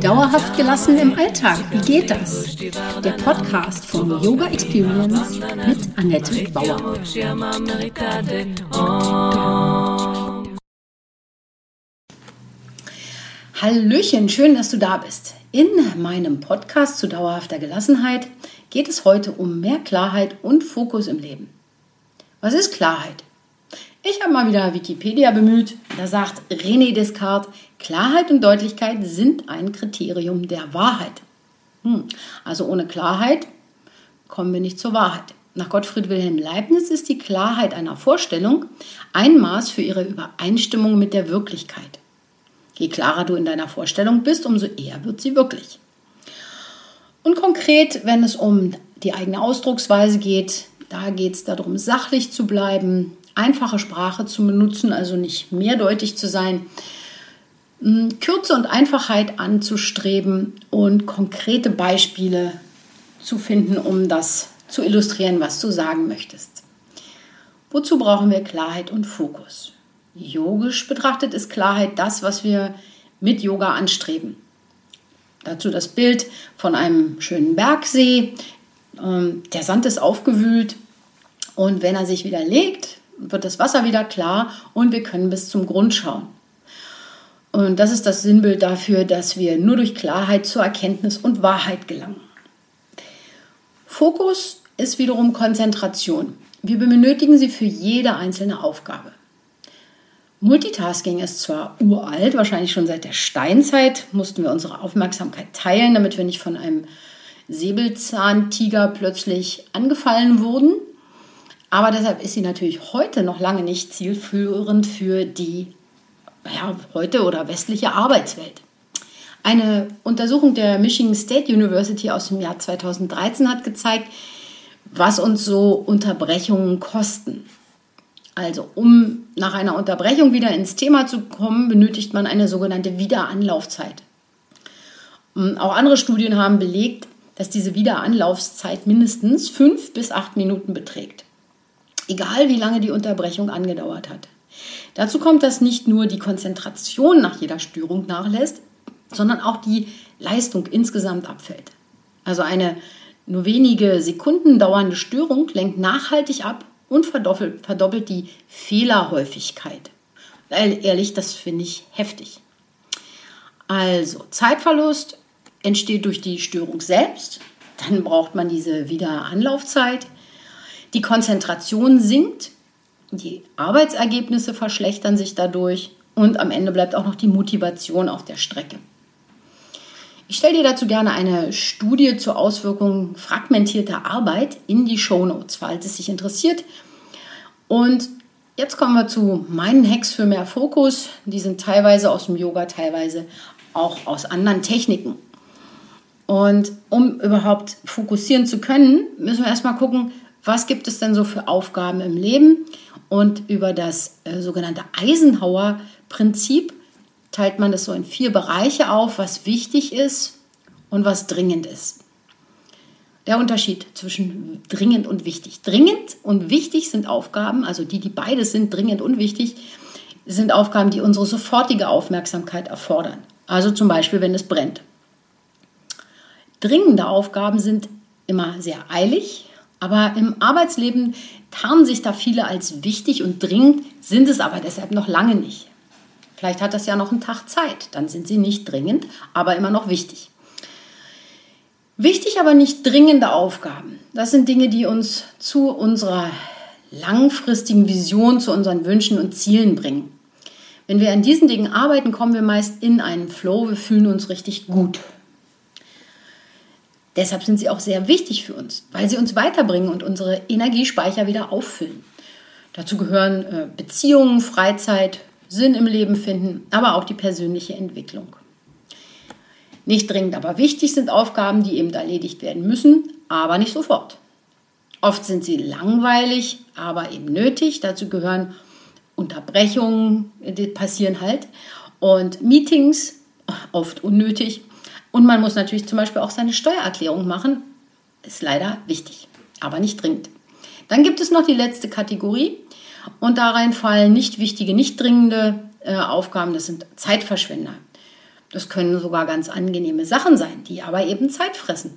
Dauerhaft gelassen im Alltag, wie geht das? Der Podcast von Yoga Experience mit Annette Bauer. Hallöchen, schön, dass du da bist. In meinem Podcast zu dauerhafter Gelassenheit geht es heute um mehr Klarheit und Fokus im Leben. Was ist Klarheit? Ich habe mal wieder Wikipedia bemüht. Da sagt René Descartes, Klarheit und Deutlichkeit sind ein Kriterium der Wahrheit. Hm. Also ohne Klarheit kommen wir nicht zur Wahrheit. Nach Gottfried Wilhelm Leibniz ist die Klarheit einer Vorstellung ein Maß für ihre Übereinstimmung mit der Wirklichkeit. Je klarer du in deiner Vorstellung bist, umso eher wird sie wirklich. Und konkret, wenn es um die eigene Ausdrucksweise geht, da geht es darum, sachlich zu bleiben, einfache Sprache zu benutzen, also nicht mehrdeutig zu sein, Kürze und Einfachheit anzustreben und konkrete Beispiele zu finden, um das zu illustrieren, was du sagen möchtest. Wozu brauchen wir Klarheit und Fokus? Yogisch betrachtet ist Klarheit das, was wir mit Yoga anstreben. Dazu das Bild von einem schönen Bergsee. Ähm, der Sand ist aufgewühlt und wenn er sich wieder legt, wird das Wasser wieder klar und wir können bis zum Grund schauen. Und das ist das Sinnbild dafür, dass wir nur durch Klarheit zur Erkenntnis und Wahrheit gelangen. Fokus ist wiederum Konzentration. Wir benötigen sie für jede einzelne Aufgabe. Multitasking ist zwar uralt, wahrscheinlich schon seit der Steinzeit mussten wir unsere Aufmerksamkeit teilen, damit wir nicht von einem Säbelzahntiger plötzlich angefallen wurden. Aber deshalb ist sie natürlich heute noch lange nicht zielführend für die ja, heute oder westliche Arbeitswelt. Eine Untersuchung der Michigan State University aus dem Jahr 2013 hat gezeigt, was uns so Unterbrechungen kosten. Also um nach einer Unterbrechung wieder ins Thema zu kommen, benötigt man eine sogenannte Wiederanlaufzeit. Auch andere Studien haben belegt, dass diese Wiederanlaufzeit mindestens fünf bis acht Minuten beträgt egal wie lange die Unterbrechung angedauert hat. Dazu kommt, dass nicht nur die Konzentration nach jeder Störung nachlässt, sondern auch die Leistung insgesamt abfällt. Also eine nur wenige Sekunden dauernde Störung lenkt nachhaltig ab und verdoppelt, verdoppelt die Fehlerhäufigkeit. Ehrlich, das finde ich heftig. Also Zeitverlust entsteht durch die Störung selbst. Dann braucht man diese Wiederanlaufzeit. Die Konzentration sinkt, die Arbeitsergebnisse verschlechtern sich dadurch und am Ende bleibt auch noch die Motivation auf der Strecke. Ich stelle dir dazu gerne eine Studie zur Auswirkung fragmentierter Arbeit in die Shownotes, falls es dich interessiert. Und jetzt kommen wir zu meinen Hacks für mehr Fokus. Die sind teilweise aus dem Yoga, teilweise auch aus anderen Techniken. Und um überhaupt fokussieren zu können, müssen wir erstmal gucken, was gibt es denn so für Aufgaben im Leben? Und über das äh, sogenannte Eisenhower-Prinzip teilt man das so in vier Bereiche auf, was wichtig ist und was dringend ist. Der Unterschied zwischen dringend und wichtig. Dringend und wichtig sind Aufgaben, also die, die beides sind, dringend und wichtig, sind Aufgaben, die unsere sofortige Aufmerksamkeit erfordern. Also zum Beispiel, wenn es brennt. Dringende Aufgaben sind immer sehr eilig, aber im Arbeitsleben tarnen sich da viele als wichtig und dringend, sind es aber deshalb noch lange nicht. Vielleicht hat das ja noch einen Tag Zeit, dann sind sie nicht dringend, aber immer noch wichtig. Wichtig, aber nicht dringende Aufgaben. Das sind Dinge, die uns zu unserer langfristigen Vision, zu unseren Wünschen und Zielen bringen. Wenn wir an diesen Dingen arbeiten, kommen wir meist in einen Flow, wir fühlen uns richtig gut. Deshalb sind sie auch sehr wichtig für uns, weil sie uns weiterbringen und unsere Energiespeicher wieder auffüllen. Dazu gehören äh, Beziehungen, Freizeit, Sinn im Leben finden, aber auch die persönliche Entwicklung. Nicht dringend, aber wichtig sind Aufgaben, die eben erledigt werden müssen, aber nicht sofort. Oft sind sie langweilig, aber eben nötig. Dazu gehören Unterbrechungen, die passieren halt, und Meetings, oft unnötig, und man muss natürlich zum Beispiel auch seine Steuererklärung machen. Ist leider wichtig, aber nicht dringend. Dann gibt es noch die letzte Kategorie. Und darein fallen nicht wichtige, nicht dringende äh, Aufgaben, das sind Zeitverschwender. Das können sogar ganz angenehme Sachen sein, die aber eben Zeit fressen.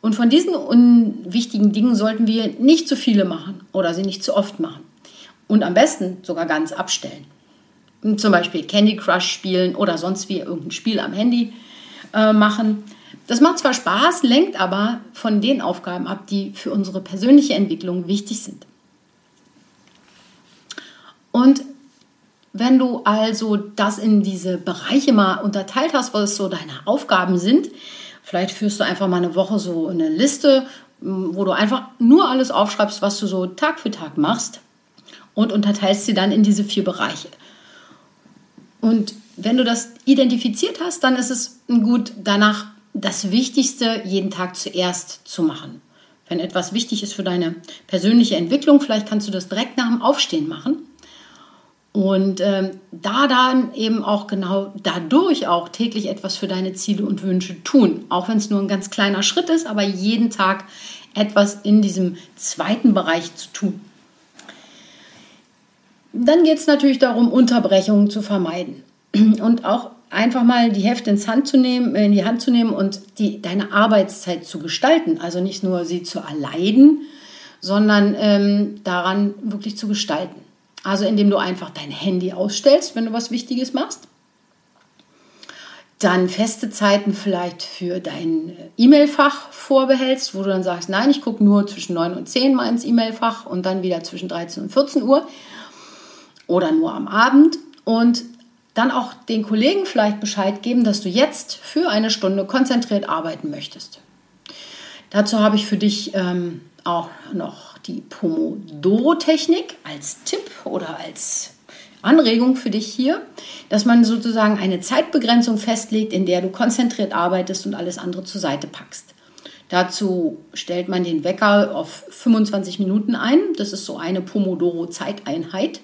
Und von diesen unwichtigen Dingen sollten wir nicht zu viele machen oder sie nicht zu oft machen. Und am besten sogar ganz abstellen. Zum Beispiel Candy Crush spielen oder sonst wie irgendein Spiel am Handy äh, machen. Das macht zwar Spaß, lenkt aber von den Aufgaben ab, die für unsere persönliche Entwicklung wichtig sind. Und wenn du also das in diese Bereiche mal unterteilt hast, was so deine Aufgaben sind, vielleicht führst du einfach mal eine Woche so eine Liste, wo du einfach nur alles aufschreibst, was du so Tag für Tag machst und unterteilst sie dann in diese vier Bereiche. Und wenn du das identifiziert hast, dann ist es gut, danach das Wichtigste jeden Tag zuerst zu machen. Wenn etwas wichtig ist für deine persönliche Entwicklung, vielleicht kannst du das direkt nach dem Aufstehen machen. Und ähm, da dann eben auch genau dadurch auch täglich etwas für deine Ziele und Wünsche tun. Auch wenn es nur ein ganz kleiner Schritt ist, aber jeden Tag etwas in diesem zweiten Bereich zu tun. Dann geht es natürlich darum, Unterbrechungen zu vermeiden. Und auch einfach mal die Hefte ins Hand zu nehmen, in die Hand zu nehmen und die, deine Arbeitszeit zu gestalten. Also nicht nur sie zu erleiden, sondern ähm, daran wirklich zu gestalten. Also indem du einfach dein Handy ausstellst, wenn du was Wichtiges machst. Dann feste Zeiten vielleicht für dein E-Mail-Fach vorbehältst, wo du dann sagst, nein, ich gucke nur zwischen 9 und 10 mal ins E-Mail-Fach und dann wieder zwischen 13 und 14 Uhr oder nur am Abend. Und dann auch den Kollegen vielleicht Bescheid geben, dass du jetzt für eine Stunde konzentriert arbeiten möchtest. Dazu habe ich für dich ähm, auch noch die Pomodoro-Technik als Tipp oder als Anregung für dich hier, dass man sozusagen eine Zeitbegrenzung festlegt, in der du konzentriert arbeitest und alles andere zur Seite packst. Dazu stellt man den Wecker auf 25 Minuten ein. Das ist so eine Pomodoro-Zeiteinheit.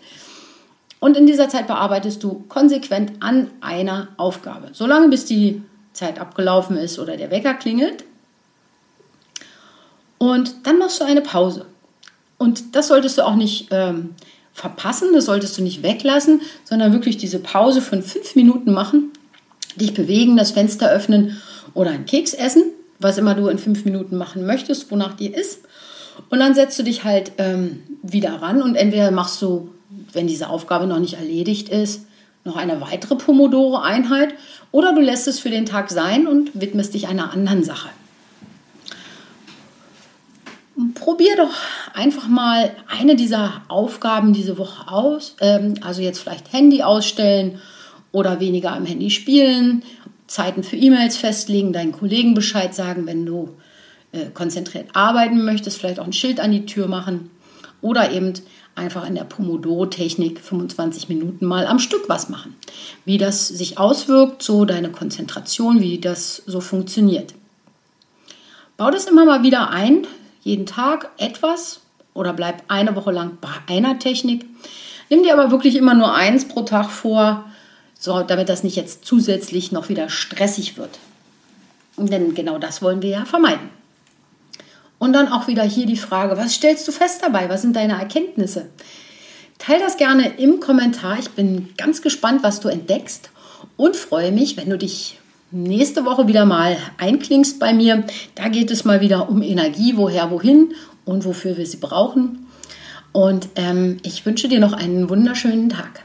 Und in dieser Zeit bearbeitest du konsequent an einer Aufgabe, solange bis die Zeit abgelaufen ist oder der Wecker klingelt. Und dann machst du eine Pause. Und das solltest du auch nicht ähm, verpassen, das solltest du nicht weglassen, sondern wirklich diese Pause von fünf Minuten machen, dich bewegen, das Fenster öffnen oder einen Keks essen, was immer du in fünf Minuten machen möchtest, wonach dir ist. Und dann setzt du dich halt ähm, wieder ran und entweder machst du, wenn diese Aufgabe noch nicht erledigt ist, noch eine weitere Pomodoro-Einheit oder du lässt es für den Tag sein und widmest dich einer anderen Sache probier doch einfach mal eine dieser Aufgaben diese Woche aus. Ähm, also jetzt vielleicht Handy ausstellen oder weniger am Handy spielen, Zeiten für E-Mails festlegen, deinen Kollegen Bescheid sagen, wenn du äh, konzentriert arbeiten möchtest, vielleicht auch ein Schild an die Tür machen oder eben einfach in der Pomodoro-Technik 25 Minuten mal am Stück was machen. Wie das sich auswirkt, so deine Konzentration, wie das so funktioniert. Bau das immer mal wieder ein, jeden Tag etwas oder bleib eine Woche lang bei einer Technik. Nimm dir aber wirklich immer nur eins pro Tag vor, so, damit das nicht jetzt zusätzlich noch wieder stressig wird. Denn genau das wollen wir ja vermeiden. Und dann auch wieder hier die Frage, was stellst du fest dabei? Was sind deine Erkenntnisse? Teil das gerne im Kommentar. Ich bin ganz gespannt, was du entdeckst und freue mich, wenn du dich nächste Woche wieder mal einklingst bei mir. Da geht es mal wieder um Energie, woher, wohin und wofür wir sie brauchen. Und ähm, ich wünsche dir noch einen wunderschönen Tag.